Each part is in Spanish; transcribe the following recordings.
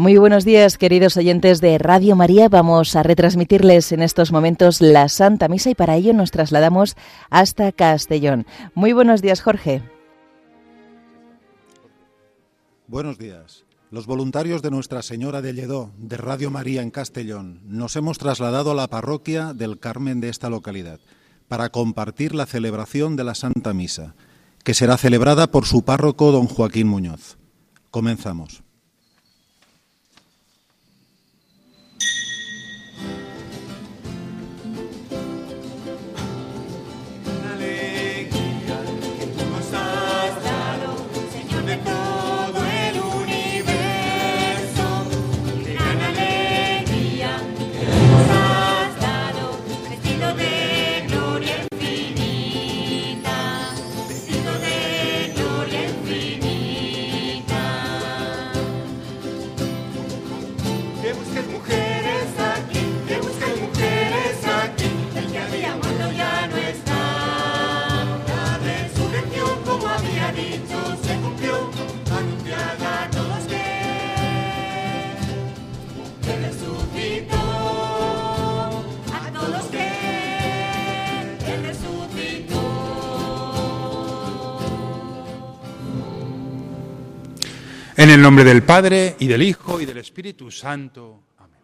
Muy buenos días, queridos oyentes de Radio María. Vamos a retransmitirles en estos momentos la Santa Misa y para ello nos trasladamos hasta Castellón. Muy buenos días, Jorge. Buenos días. Los voluntarios de Nuestra Señora de Lledó, de Radio María en Castellón, nos hemos trasladado a la parroquia del Carmen de esta localidad para compartir la celebración de la Santa Misa, que será celebrada por su párroco, don Joaquín Muñoz. Comenzamos. En el nombre del Padre y del Hijo y del Espíritu Santo. Amén.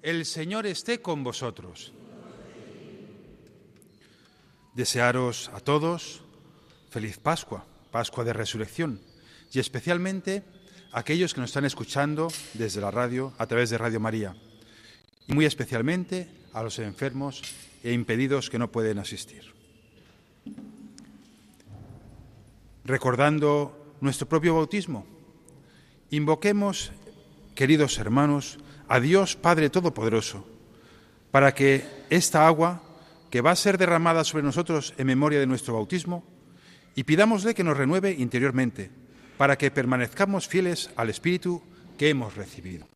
El Señor esté con vosotros. Desearos a todos feliz Pascua, Pascua de Resurrección, y especialmente a aquellos que nos están escuchando desde la radio, a través de Radio María, y muy especialmente a los enfermos e impedidos que no pueden asistir. Recordando nuestro propio bautismo, Invoquemos, queridos hermanos, a Dios Padre Todopoderoso, para que esta agua que va a ser derramada sobre nosotros en memoria de nuestro bautismo, y pidámosle que nos renueve interiormente, para que permanezcamos fieles al Espíritu que hemos recibido.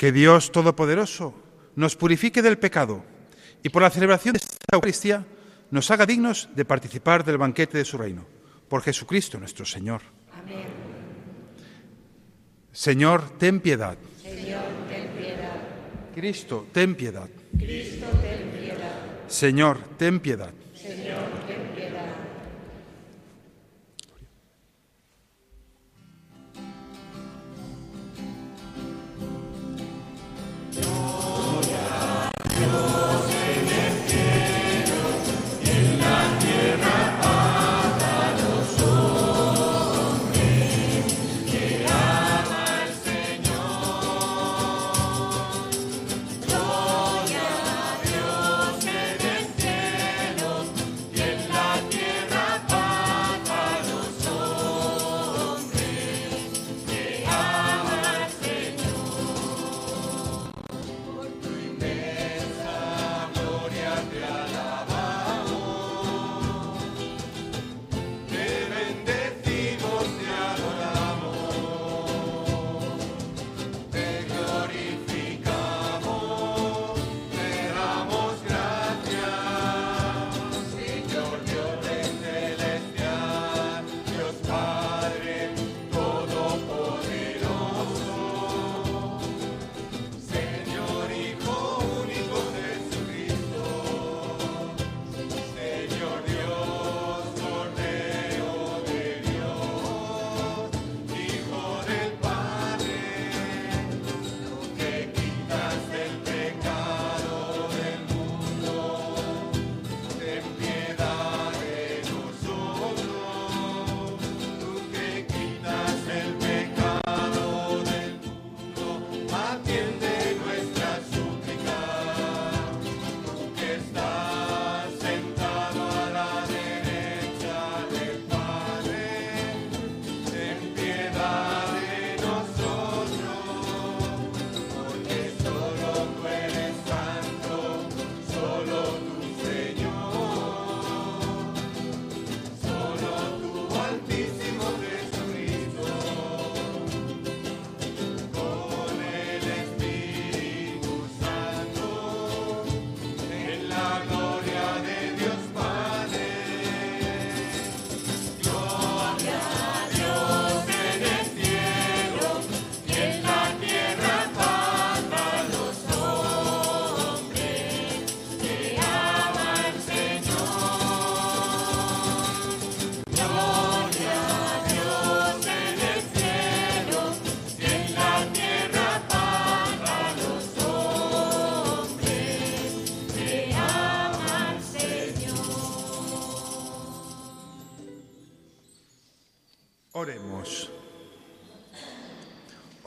Que Dios Todopoderoso nos purifique del pecado y por la celebración de esta Eucaristía nos haga dignos de participar del banquete de su reino. Por Jesucristo nuestro Señor. Amén. Señor, ten piedad. Señor, ten piedad. Cristo, ten piedad. Cristo, ten piedad. Señor, ten piedad. Oremos.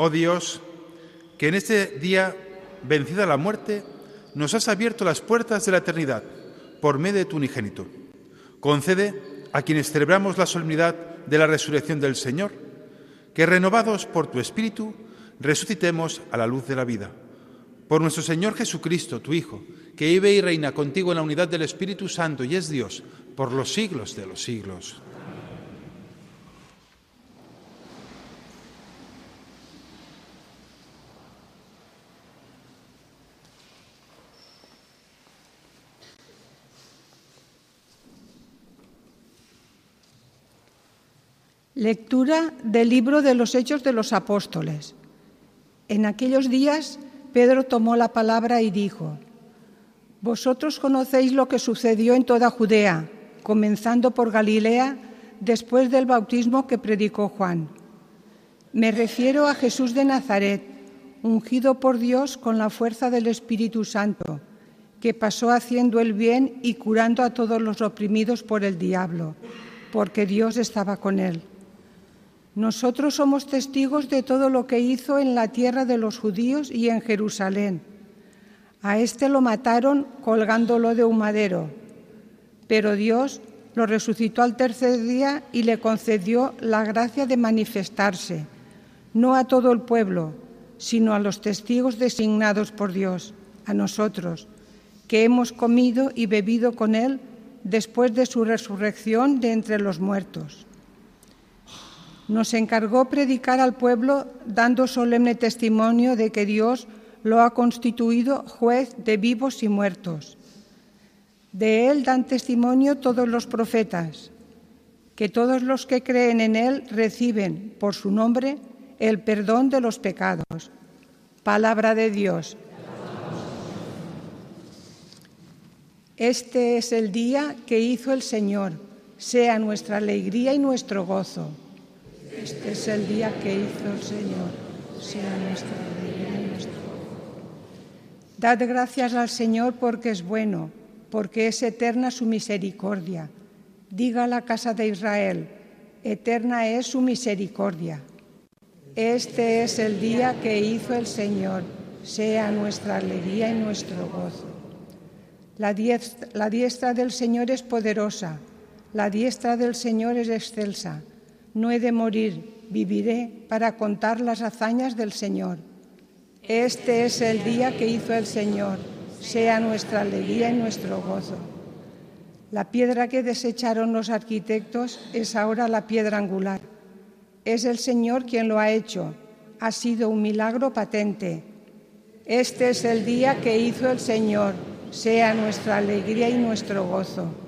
Oh Dios, que en este día, vencida la muerte, nos has abierto las puertas de la eternidad por medio de tu unigénito. Concede a quienes celebramos la solemnidad de la resurrección del Señor, que renovados por tu Espíritu, resucitemos a la luz de la vida. Por nuestro Señor Jesucristo, tu Hijo, que vive y reina contigo en la unidad del Espíritu Santo y es Dios por los siglos de los siglos. Lectura del libro de los Hechos de los Apóstoles. En aquellos días Pedro tomó la palabra y dijo, Vosotros conocéis lo que sucedió en toda Judea, comenzando por Galilea, después del bautismo que predicó Juan. Me refiero a Jesús de Nazaret, ungido por Dios con la fuerza del Espíritu Santo, que pasó haciendo el bien y curando a todos los oprimidos por el diablo, porque Dios estaba con él. Nosotros somos testigos de todo lo que hizo en la tierra de los judíos y en Jerusalén. A este lo mataron colgándolo de un madero, pero Dios lo resucitó al tercer día y le concedió la gracia de manifestarse, no a todo el pueblo, sino a los testigos designados por Dios, a nosotros, que hemos comido y bebido con Él después de su resurrección de entre los muertos nos encargó predicar al pueblo dando solemne testimonio de que Dios lo ha constituido juez de vivos y muertos. De él dan testimonio todos los profetas, que todos los que creen en él reciben por su nombre el perdón de los pecados. Palabra de Dios. Este es el día que hizo el Señor, sea nuestra alegría y nuestro gozo. Este es el día que hizo el Señor, sea nuestra alegría y nuestro Dad gracias al Señor porque es bueno, porque es eterna su misericordia. Diga la casa de Israel, eterna es su misericordia. Este es el día que hizo el Señor, sea nuestra alegría y nuestro gozo. La diestra, la diestra del Señor es poderosa, la diestra del Señor es excelsa no he de morir, viviré para contar las hazañas del Señor. Este es el día que hizo el Señor, sea nuestra alegría y nuestro gozo. La piedra que desecharon los arquitectos es ahora la piedra angular. Es el Señor quien lo ha hecho. Ha sido un milagro patente. Este es el día que hizo el Señor, sea nuestra alegría y nuestro gozo.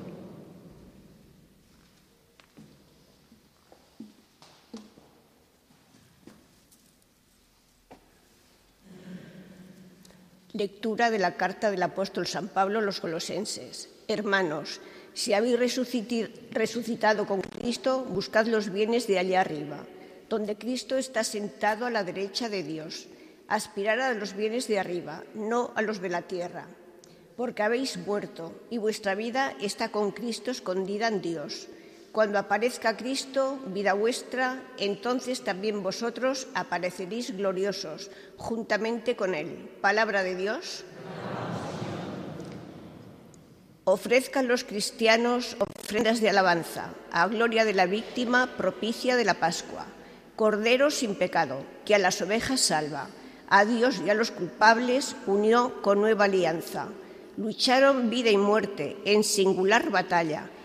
Lectura de la carta del apóstol San Pablo a los colosenses. Hermanos, si habéis resucitado con Cristo, buscad los bienes de allá arriba, donde Cristo está sentado a la derecha de Dios. Aspirad a los bienes de arriba, no a los de la tierra, porque habéis muerto y vuestra vida está con Cristo escondida en Dios. Cuando aparezca Cristo, vida vuestra, entonces también vosotros apareceréis gloriosos juntamente con Él. Palabra de Dios. Ofrezcan los cristianos ofrendas de alabanza a gloria de la víctima propicia de la Pascua, Cordero sin pecado, que a las ovejas salva, a Dios y a los culpables unió con nueva alianza. Lucharon vida y muerte en singular batalla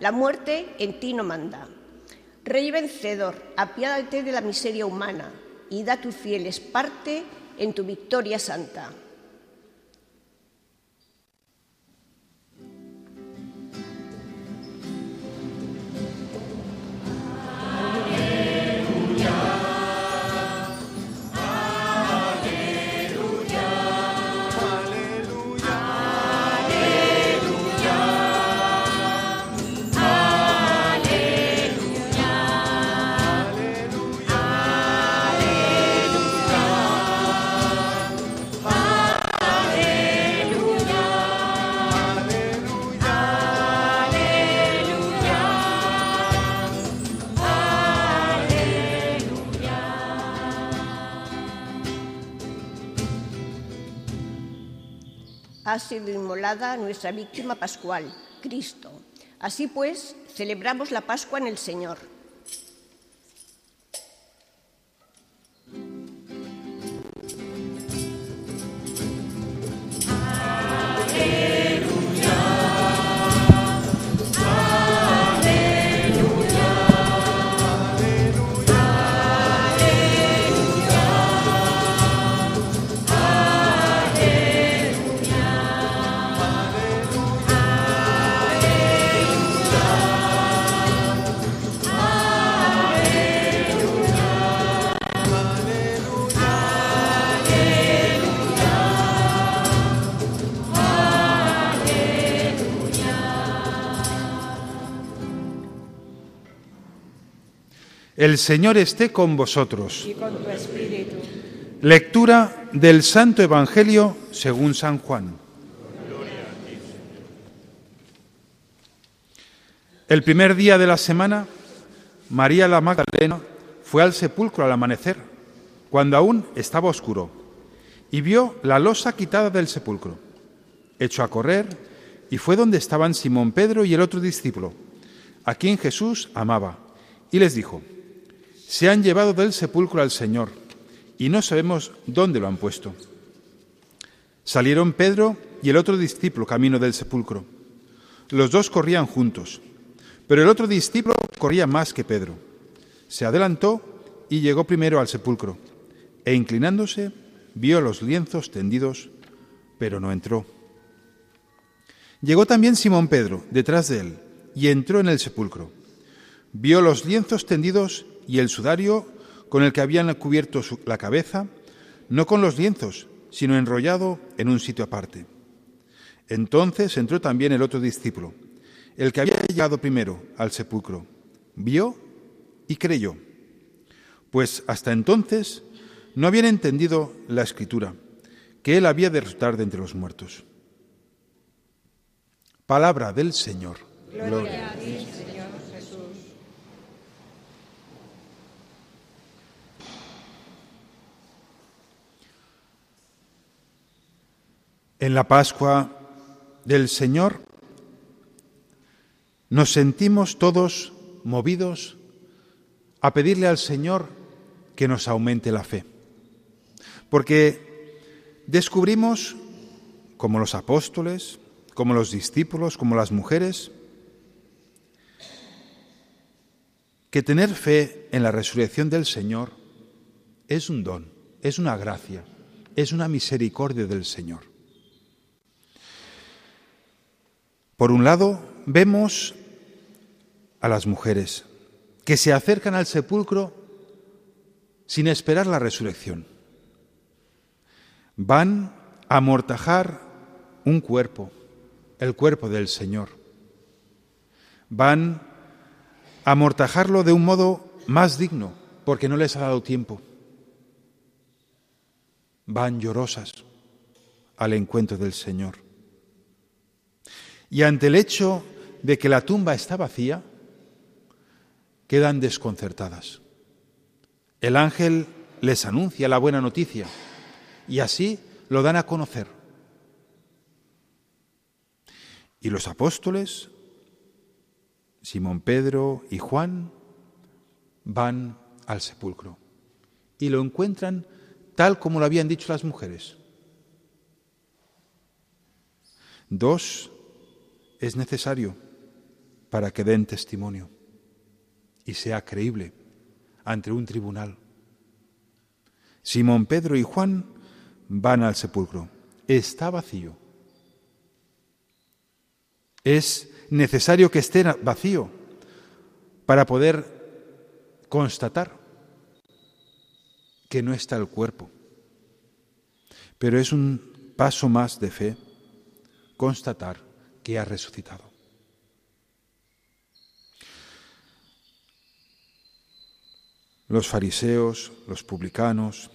la muerte en ti no manda. Rey vencedor, apiádate de la miseria humana y da tus fieles parte en tu victoria santa. Ha sido inmolada nuestra víctima pascual, Cristo. Así pues, celebramos la Pascua en el Señor. El Señor esté con vosotros. y con tu espíritu. Lectura del Santo Evangelio según San Juan. El primer día de la semana, María la Magdalena fue al sepulcro al amanecer, cuando aún estaba oscuro, y vio la losa quitada del sepulcro. Echó a correr y fue donde estaban Simón Pedro y el otro discípulo, a quien Jesús amaba, y les dijo, se han llevado del sepulcro al Señor y no sabemos dónde lo han puesto. Salieron Pedro y el otro discípulo camino del sepulcro. Los dos corrían juntos, pero el otro discípulo corría más que Pedro. Se adelantó y llegó primero al sepulcro, e inclinándose vio los lienzos tendidos, pero no entró. Llegó también Simón Pedro detrás de él y entró en el sepulcro. Vio los lienzos tendidos y el sudario con el que habían cubierto la cabeza, no con los lienzos, sino enrollado en un sitio aparte. Entonces entró también el otro discípulo, el que había llegado primero al sepulcro. Vio y creyó, pues hasta entonces no habían entendido la escritura, que él había de resucitar de entre los muertos. Palabra del Señor. Gloria. En la Pascua del Señor nos sentimos todos movidos a pedirle al Señor que nos aumente la fe. Porque descubrimos, como los apóstoles, como los discípulos, como las mujeres, que tener fe en la resurrección del Señor es un don, es una gracia, es una misericordia del Señor. Por un lado, vemos a las mujeres que se acercan al sepulcro sin esperar la resurrección. Van a amortajar un cuerpo, el cuerpo del Señor. Van a amortajarlo de un modo más digno, porque no les ha dado tiempo. Van llorosas al encuentro del Señor. Y ante el hecho de que la tumba está vacía, quedan desconcertadas. El ángel les anuncia la buena noticia y así lo dan a conocer. Y los apóstoles, Simón Pedro y Juan, van al sepulcro y lo encuentran tal como lo habían dicho las mujeres. Dos es necesario para que den testimonio y sea creíble ante un tribunal. Simón Pedro y Juan van al sepulcro. Está vacío. Es necesario que esté vacío para poder constatar que no está el cuerpo. Pero es un paso más de fe constatar que ha resucitado. Los fariseos, los publicanos,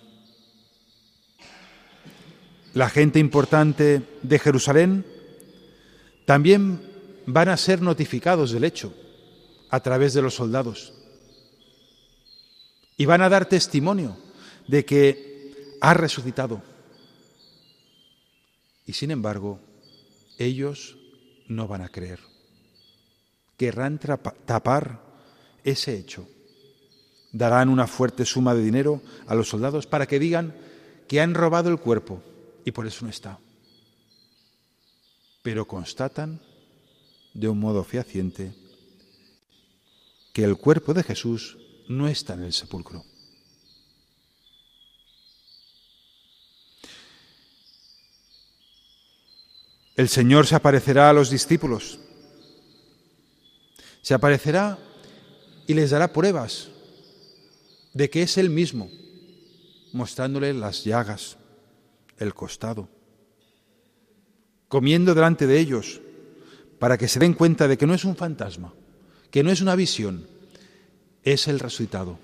la gente importante de Jerusalén también van a ser notificados del hecho a través de los soldados y van a dar testimonio de que ha resucitado. Y sin embargo, ellos no van a creer. Querrán tapar ese hecho. Darán una fuerte suma de dinero a los soldados para que digan que han robado el cuerpo y por eso no está. Pero constatan de un modo fehaciente que el cuerpo de Jesús no está en el sepulcro. El Señor se aparecerá a los discípulos, se aparecerá y les dará pruebas de que es Él mismo, mostrándoles las llagas, el costado, comiendo delante de ellos, para que se den cuenta de que no es un fantasma, que no es una visión, es el resucitado,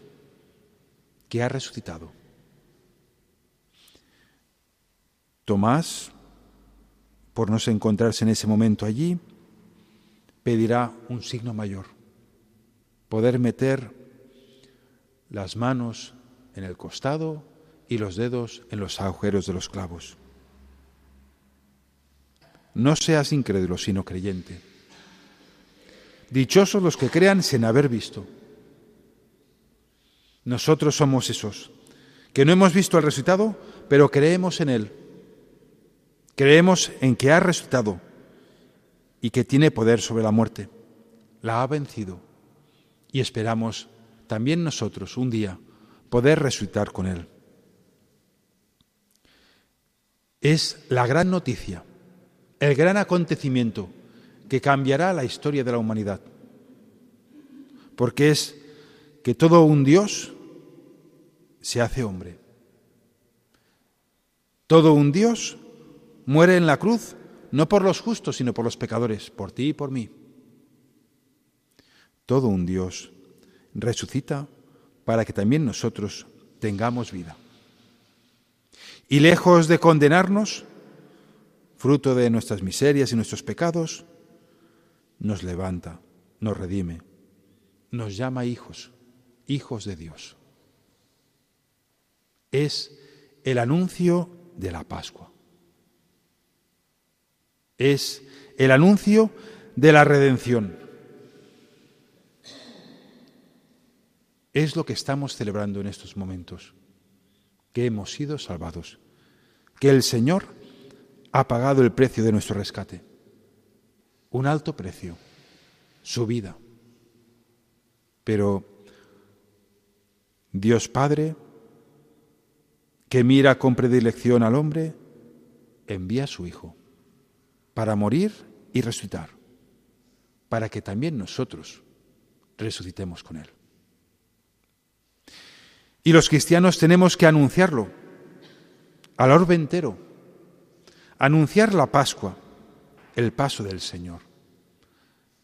que ha resucitado. Tomás, por no encontrarse en ese momento allí, pedirá un signo mayor, poder meter las manos en el costado y los dedos en los agujeros de los clavos. No seas incrédulo, sino creyente. Dichosos los que crean sin haber visto. Nosotros somos esos, que no hemos visto al resucitado, pero creemos en Él. Creemos en que ha resucitado y que tiene poder sobre la muerte. La ha vencido y esperamos también nosotros un día poder resucitar con Él. Es la gran noticia, el gran acontecimiento que cambiará la historia de la humanidad, porque es que todo un Dios se hace hombre. Todo un Dios muere en la cruz no por los justos, sino por los pecadores, por ti y por mí. Todo un Dios resucita para que también nosotros tengamos vida. Y lejos de condenarnos, fruto de nuestras miserias y nuestros pecados, nos levanta, nos redime, nos llama hijos, hijos de Dios. Es el anuncio de la Pascua. Es el anuncio de la redención. Es lo que estamos celebrando en estos momentos, que hemos sido salvados, que el Señor ha pagado el precio de nuestro rescate, un alto precio, su vida. Pero Dios Padre, que mira con predilección al hombre, envía a su Hijo para morir y resucitar, para que también nosotros resucitemos con Él. Y los cristianos tenemos que anunciarlo al orbe entero, anunciar la Pascua, el paso del Señor,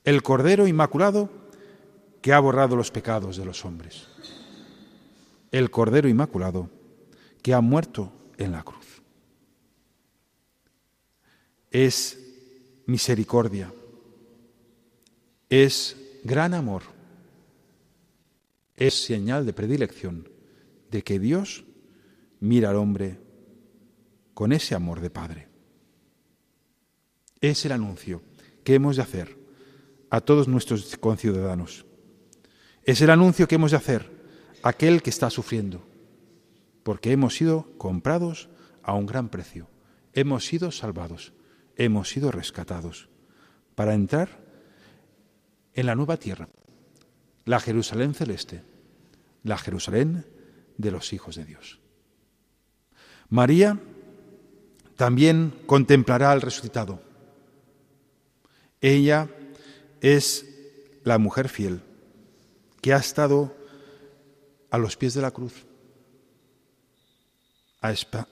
el Cordero Inmaculado que ha borrado los pecados de los hombres, el Cordero Inmaculado que ha muerto en la cruz. Es misericordia, es gran amor, es señal de predilección de que Dios mira al hombre con ese amor de Padre. Es el anuncio que hemos de hacer a todos nuestros conciudadanos. Es el anuncio que hemos de hacer a aquel que está sufriendo porque hemos sido comprados a un gran precio, hemos sido salvados, hemos sido rescatados para entrar en la nueva tierra, la Jerusalén celeste, la Jerusalén de los hijos de Dios. María también contemplará al resucitado. Ella es la mujer fiel que ha estado a los pies de la cruz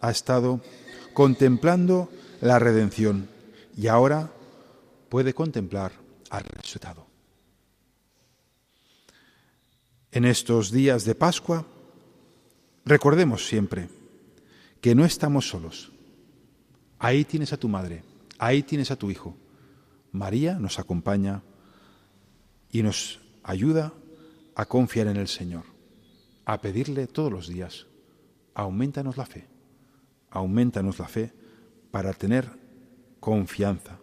ha estado contemplando la redención y ahora puede contemplar al resucitado. En estos días de Pascua, recordemos siempre que no estamos solos. Ahí tienes a tu madre, ahí tienes a tu hijo. María nos acompaña y nos ayuda a confiar en el Señor, a pedirle todos los días aumentanos la fe, aumentanos la fe para tener confianza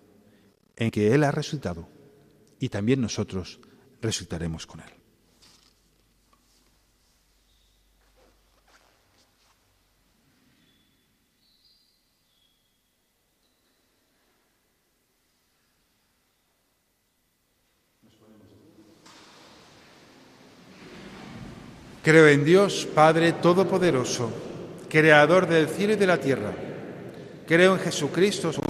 en que Él ha resucitado y también nosotros resucitaremos con Él. Creo en Dios, Padre Todopoderoso, Creador del cielo y de la tierra. Creo en Jesucristo, su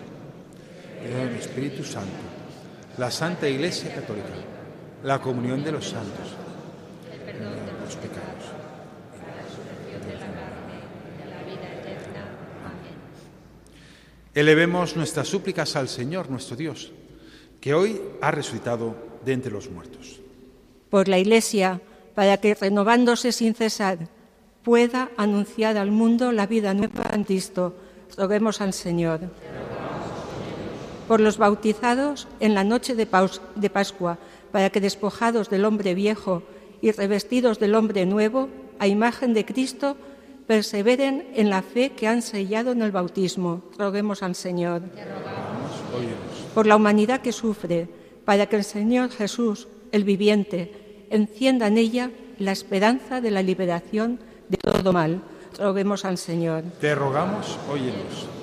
En el Espíritu Santo, la Santa Iglesia Católica, la comunión de los santos, el perdón de los pecados. Elevemos nuestras súplicas al Señor nuestro Dios, que hoy ha resucitado de entre los muertos. Por la Iglesia, para que renovándose sin cesar pueda anunciar al mundo la vida nueva en Cristo. Roguemos al Señor. Por los bautizados en la noche de, Pascua, para que despojados del hombre viejo y revestidos del hombre nuevo, a imagen de Cristo, perseveren en la fe que han sellado en el bautismo. Roguemos al Señor. Por la humanidad que sufre, para que el Señor Jesús, el viviente, encienda en ella la esperanza de la liberación de todo mal. Roguemos al Señor. Te rogamos, óyenos.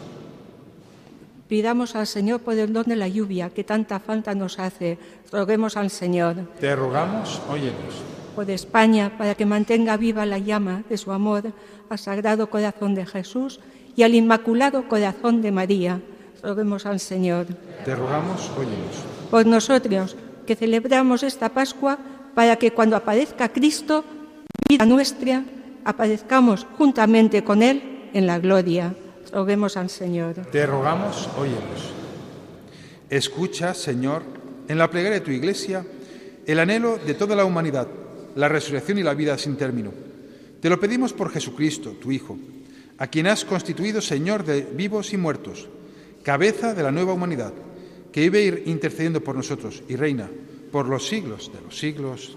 Pidamos al Señor por el don de la lluvia que tanta falta nos hace. Roguemos al Señor. Te rogamos, óyenos. Por España, para que mantenga viva la llama de su amor al Sagrado Corazón de Jesús y al Inmaculado Corazón de María. Roguemos al Señor. Te rogamos, óyenos. Por nosotros, que celebramos esta Pascua, para que cuando aparezca Cristo, vida nuestra, aparezcamos juntamente con Él en la gloria. Al Señor. Te rogamos, óyenos. Escucha, Señor, en la plegaria de tu iglesia, el anhelo de toda la humanidad, la resurrección y la vida sin término. Te lo pedimos por Jesucristo, tu Hijo, a quien has constituido Señor de vivos y muertos, cabeza de la nueva humanidad, que vive ir intercediendo por nosotros y reina por los siglos de los siglos.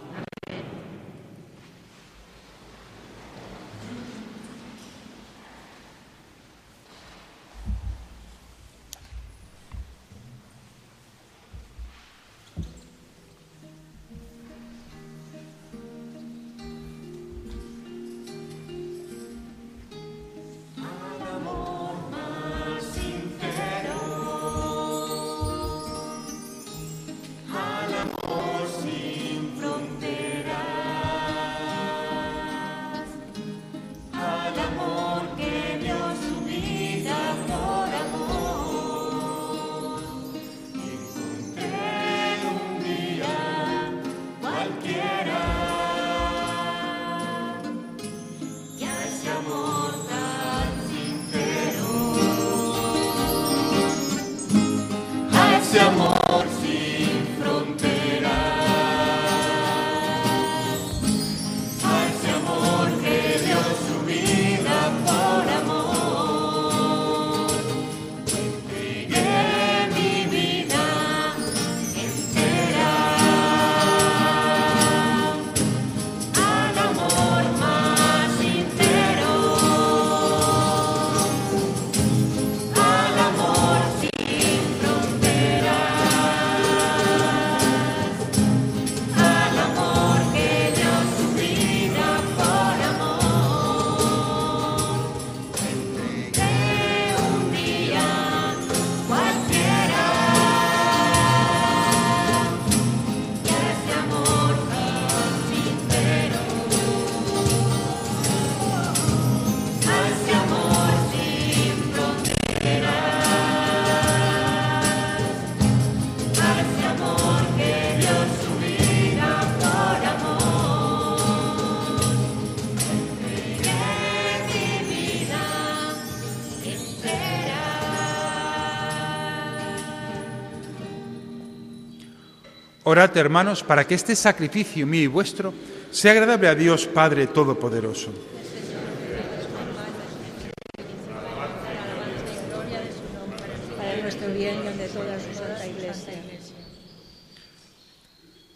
Orad, hermanos, para que este sacrificio mío y vuestro sea agradable a Dios Padre Todopoderoso.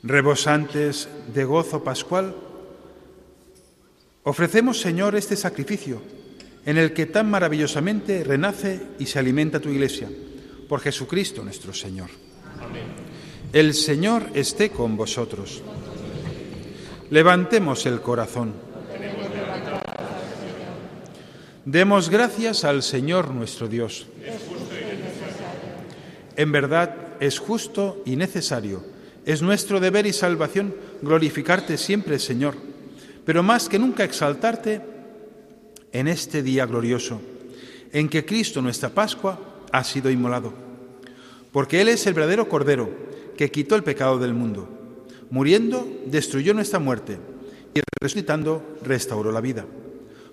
Rebosantes de gozo pascual, ofrecemos, Señor, este sacrificio en el que tan maravillosamente renace y se alimenta tu iglesia, por Jesucristo nuestro Señor. El Señor esté con vosotros. Levantemos el corazón. Demos gracias al Señor nuestro Dios. En verdad es justo y necesario. Es nuestro deber y salvación glorificarte siempre, Señor, pero más que nunca exaltarte en este día glorioso, en que Cristo, nuestra Pascua, ha sido inmolado. Porque Él es el verdadero Cordero que quitó el pecado del mundo. Muriendo, destruyó nuestra muerte y resucitando, restauró la vida.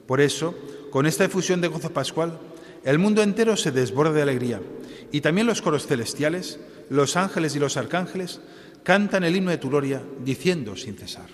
Por eso, con esta efusión de gozo pascual, el mundo entero se desborda de alegría y también los coros celestiales, los ángeles y los arcángeles cantan el himno de tu gloria diciendo sin cesar.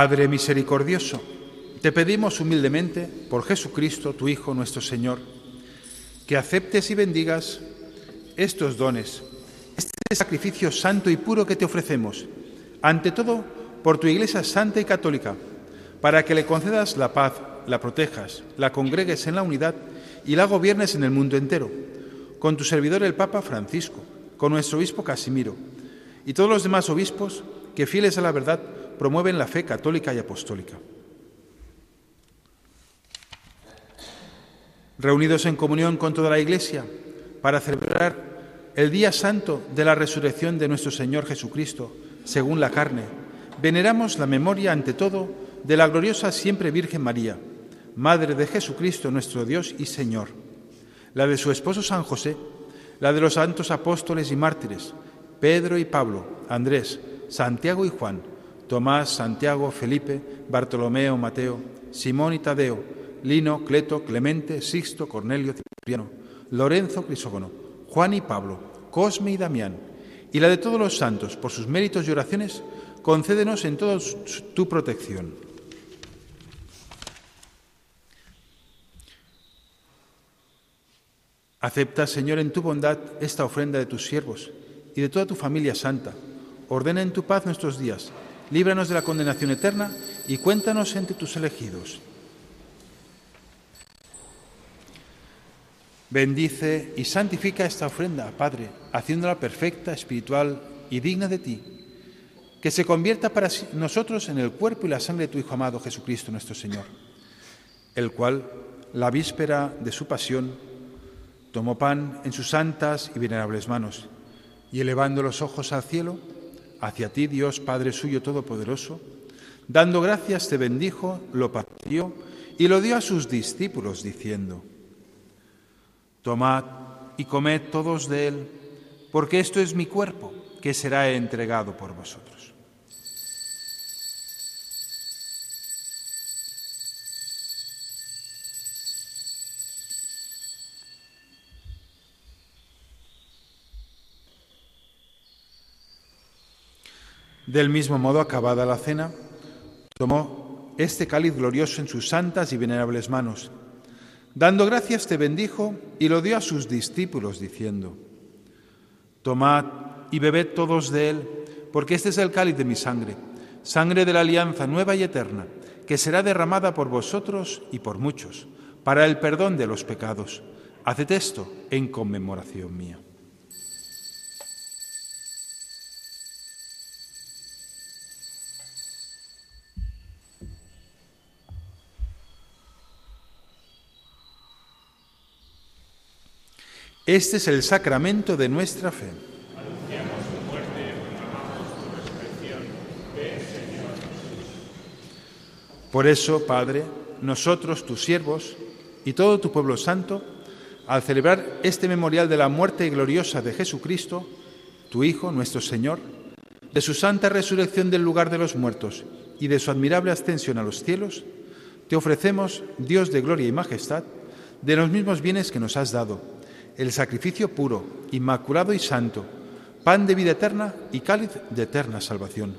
Padre misericordioso, te pedimos humildemente por Jesucristo, tu Hijo, nuestro Señor, que aceptes y bendigas estos dones, este sacrificio santo y puro que te ofrecemos, ante todo por tu Iglesia santa y católica, para que le concedas la paz, la protejas, la congregues en la unidad y la gobiernes en el mundo entero, con tu servidor el Papa Francisco, con nuestro obispo Casimiro y todos los demás obispos que, fieles a la verdad, promueven la fe católica y apostólica. Reunidos en comunión con toda la Iglesia para celebrar el día santo de la resurrección de nuestro Señor Jesucristo, según la carne, veneramos la memoria ante todo de la gloriosa siempre Virgen María, Madre de Jesucristo nuestro Dios y Señor, la de su esposo San José, la de los santos apóstoles y mártires, Pedro y Pablo, Andrés, Santiago y Juan, Tomás, Santiago, Felipe, Bartolomeo, Mateo, Simón y Tadeo, Lino, Cleto, Clemente, Sixto, Cornelio, Cipriano, Lorenzo, Crisógono, Juan y Pablo, Cosme y Damián, y la de todos los santos, por sus méritos y oraciones, concédenos en toda tu protección. Acepta, Señor, en tu bondad esta ofrenda de tus siervos y de toda tu familia santa. Ordena en tu paz nuestros días líbranos de la condenación eterna y cuéntanos entre tus elegidos. Bendice y santifica esta ofrenda, Padre, haciéndola perfecta, espiritual y digna de ti, que se convierta para nosotros en el cuerpo y la sangre de tu Hijo amado Jesucristo nuestro Señor, el cual, la víspera de su pasión, tomó pan en sus santas y venerables manos, y elevando los ojos al cielo, hacia ti, Dios Padre suyo todopoderoso, dando gracias te bendijo, lo partió y lo dio a sus discípulos, diciendo, Tomad y comed todos de él, porque esto es mi cuerpo, que será entregado por vosotros. Del mismo modo, acabada la cena, tomó este cáliz glorioso en sus santas y venerables manos. Dando gracias te bendijo y lo dio a sus discípulos, diciendo, Tomad y bebed todos de él, porque este es el cáliz de mi sangre, sangre de la alianza nueva y eterna, que será derramada por vosotros y por muchos, para el perdón de los pecados. Haced esto en conmemoración mía. Este es el sacramento de nuestra fe. Por eso, Padre, nosotros, tus siervos, y todo tu pueblo santo, al celebrar este memorial de la muerte gloriosa de Jesucristo, tu Hijo, nuestro Señor, de su santa resurrección del lugar de los muertos y de su admirable ascensión a los cielos, te ofrecemos, Dios de gloria y majestad, de los mismos bienes que nos has dado el sacrificio puro, inmaculado y santo, pan de vida eterna y cáliz de eterna salvación.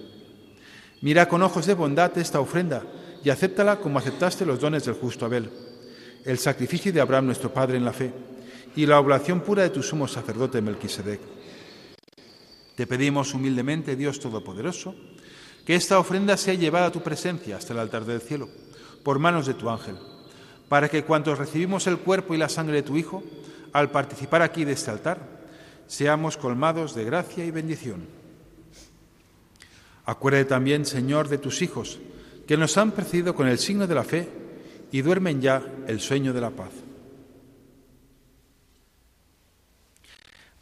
Mira con ojos de bondad esta ofrenda y acéptala como aceptaste los dones del justo Abel, el sacrificio de Abraham nuestro Padre en la fe y la oblación pura de tu sumo sacerdote Melquisedec. Te pedimos humildemente, Dios Todopoderoso, que esta ofrenda sea llevada a tu presencia hasta el altar del cielo, por manos de tu ángel, para que cuantos recibimos el cuerpo y la sangre de tu Hijo, al participar aquí de este altar, seamos colmados de gracia y bendición. Acuérdate también, Señor, de tus hijos, que nos han precedido con el signo de la fe y duermen ya el sueño de la paz.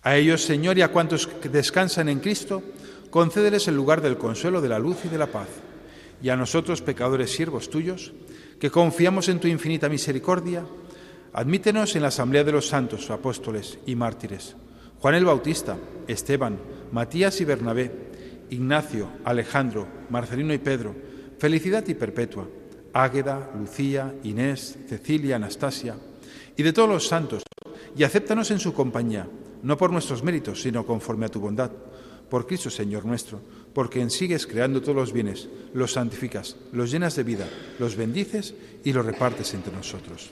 A ellos, Señor, y a cuantos descansan en Cristo, concédeles el lugar del consuelo, de la luz y de la paz. Y a nosotros, pecadores siervos tuyos, que confiamos en tu infinita misericordia, Admítenos en la asamblea de los santos, apóstoles y mártires, Juan el Bautista, Esteban, Matías y Bernabé, Ignacio, Alejandro, Marcelino y Pedro, Felicidad y Perpetua, Águeda, Lucía, Inés, Cecilia, Anastasia, y de todos los santos, y acéptanos en su compañía, no por nuestros méritos, sino conforme a tu bondad, por Cristo Señor nuestro, porque en sigues creando todos los bienes, los santificas, los llenas de vida, los bendices y los repartes entre nosotros.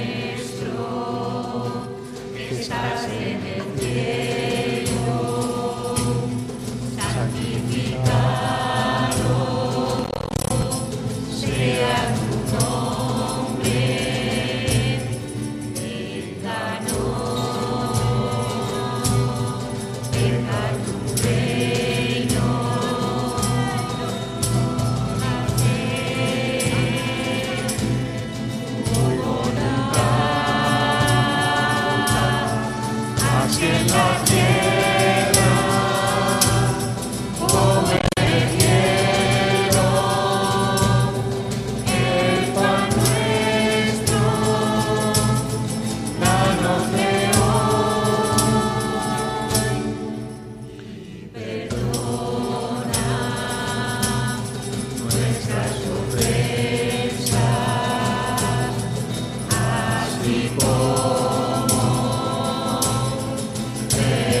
Amen.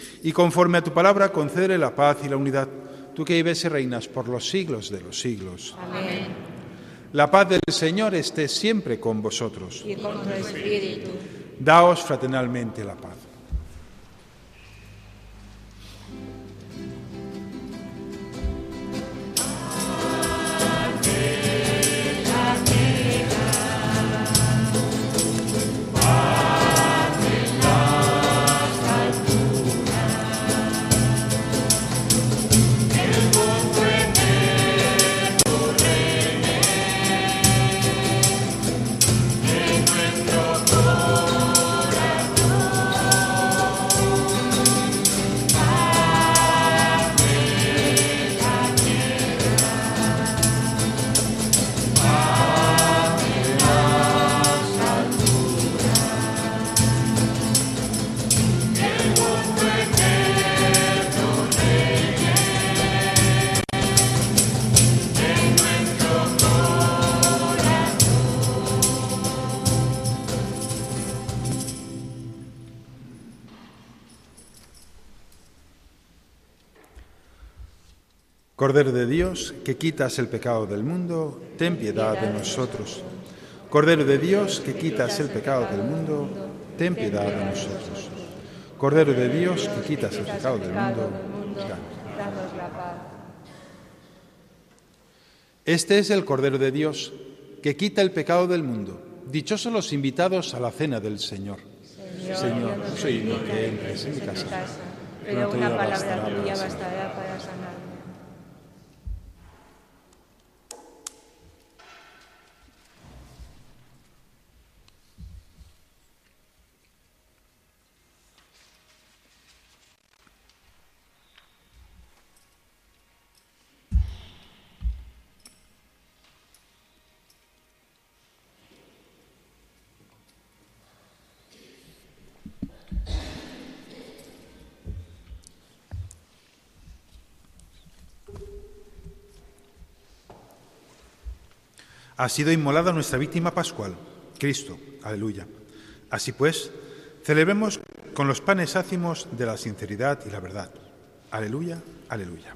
Y conforme a tu palabra, concédele la paz y la unidad, tú que vives y reinas por los siglos de los siglos. Amén. La paz del Señor esté siempre con vosotros. Y con tu espíritu. Daos fraternalmente la paz. Cordero de Dios, que quitas el pecado del mundo, ten piedad de nosotros. Cordero de Dios, que quitas el pecado del mundo, ten piedad de nosotros. Cordero de Dios, que quitas el pecado del mundo, danos. La paz. Este es el Cordero de Dios, que quita el pecado del mundo. Dichosos los invitados a la cena del Señor. Señor, no soy entres en mi casa, pero una palabra bastará tuya para sanar. bastará para sanarme. Ha sido inmolada nuestra víctima pascual, Cristo. Aleluya. Así pues, celebremos con los panes ácimos de la sinceridad y la verdad. Aleluya, aleluya.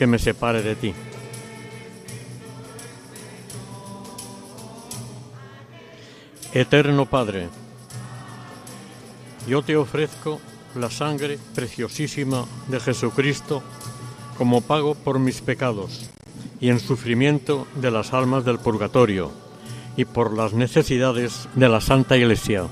que me separe de ti. Eterno Padre, yo te ofrezco la sangre preciosísima de Jesucristo como pago por mis pecados y en sufrimiento de las almas del purgatorio y por las necesidades de la Santa Iglesia.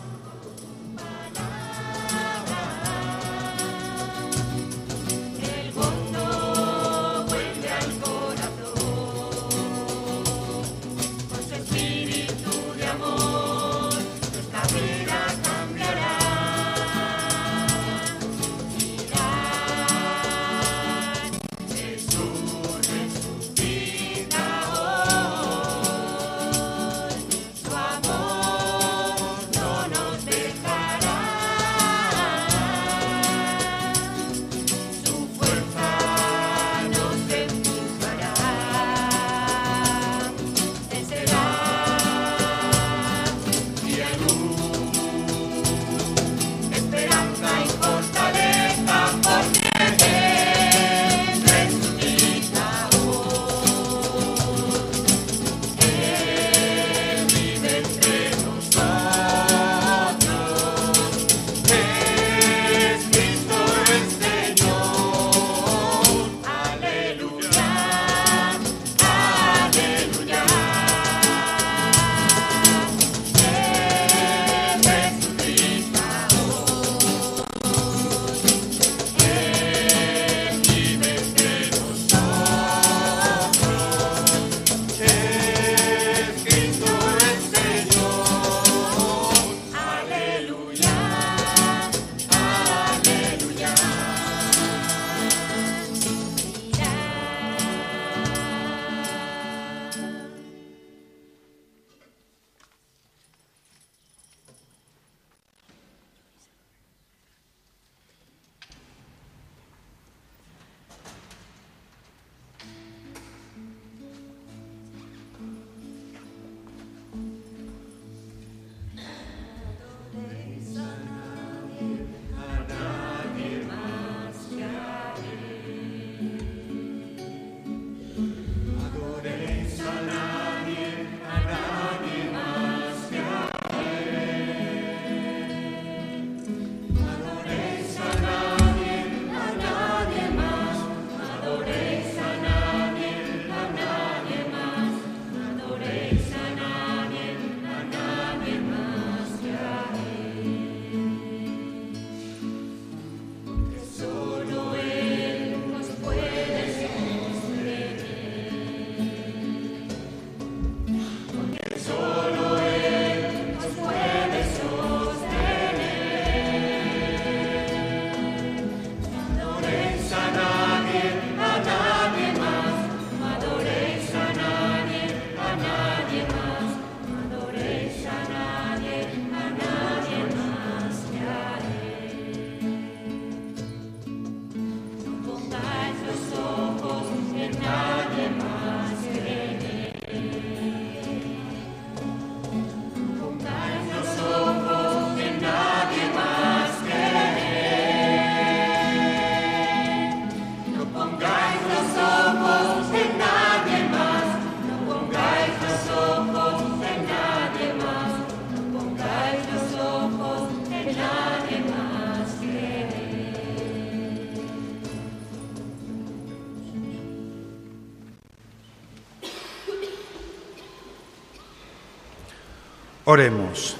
Oremos.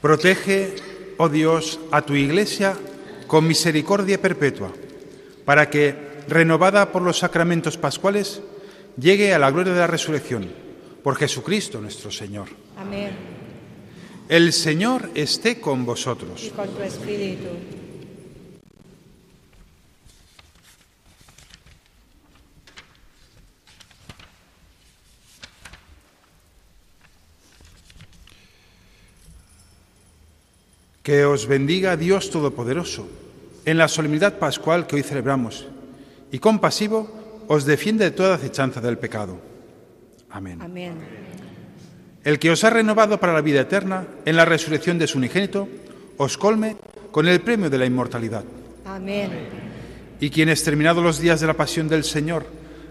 Protege, oh Dios, a tu iglesia con misericordia perpetua, para que, renovada por los sacramentos pascuales, llegue a la gloria de la resurrección, por Jesucristo nuestro Señor. Amén. El Señor esté con vosotros. Y con tu espíritu. Que os bendiga Dios Todopoderoso en la solemnidad pascual que hoy celebramos y compasivo os defiende de toda acechanza del pecado. Amén. Amén. El que os ha renovado para la vida eterna en la resurrección de su unigénito, os colme con el premio de la inmortalidad. Amén. Y quienes, terminados los días de la pasión del Señor,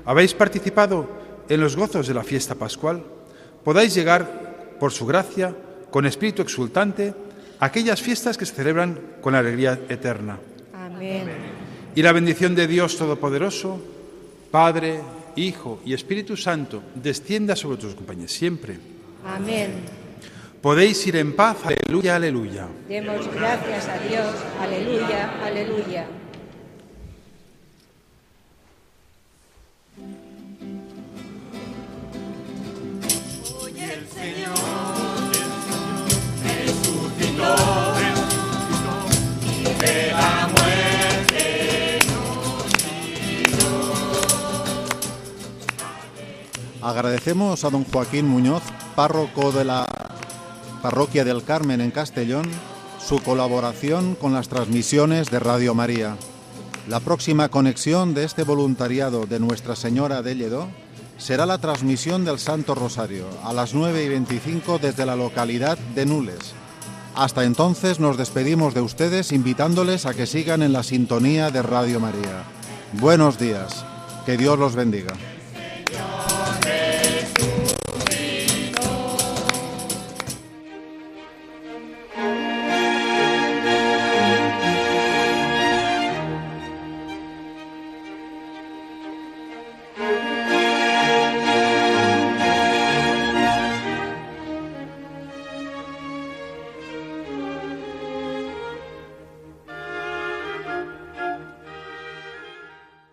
habéis participado en los gozos de la fiesta pascual, podáis llegar, por su gracia, con espíritu exultante, aquellas fiestas que se celebran con alegría eterna. Amén. Y la bendición de Dios Todopoderoso, Padre, Hijo y Espíritu Santo, descienda sobre tus compañeros siempre. Amén. Podéis ir en paz. Aleluya, aleluya. Demos gracias a Dios. Aleluya, aleluya. Agradecemos a don Joaquín Muñoz, párroco de la Parroquia del Carmen en Castellón, su colaboración con las transmisiones de Radio María. La próxima conexión de este voluntariado de Nuestra Señora de Lledó será la transmisión del Santo Rosario a las 9 y 25 desde la localidad de Nules. Hasta entonces nos despedimos de ustedes invitándoles a que sigan en la sintonía de Radio María. Buenos días. Que Dios los bendiga.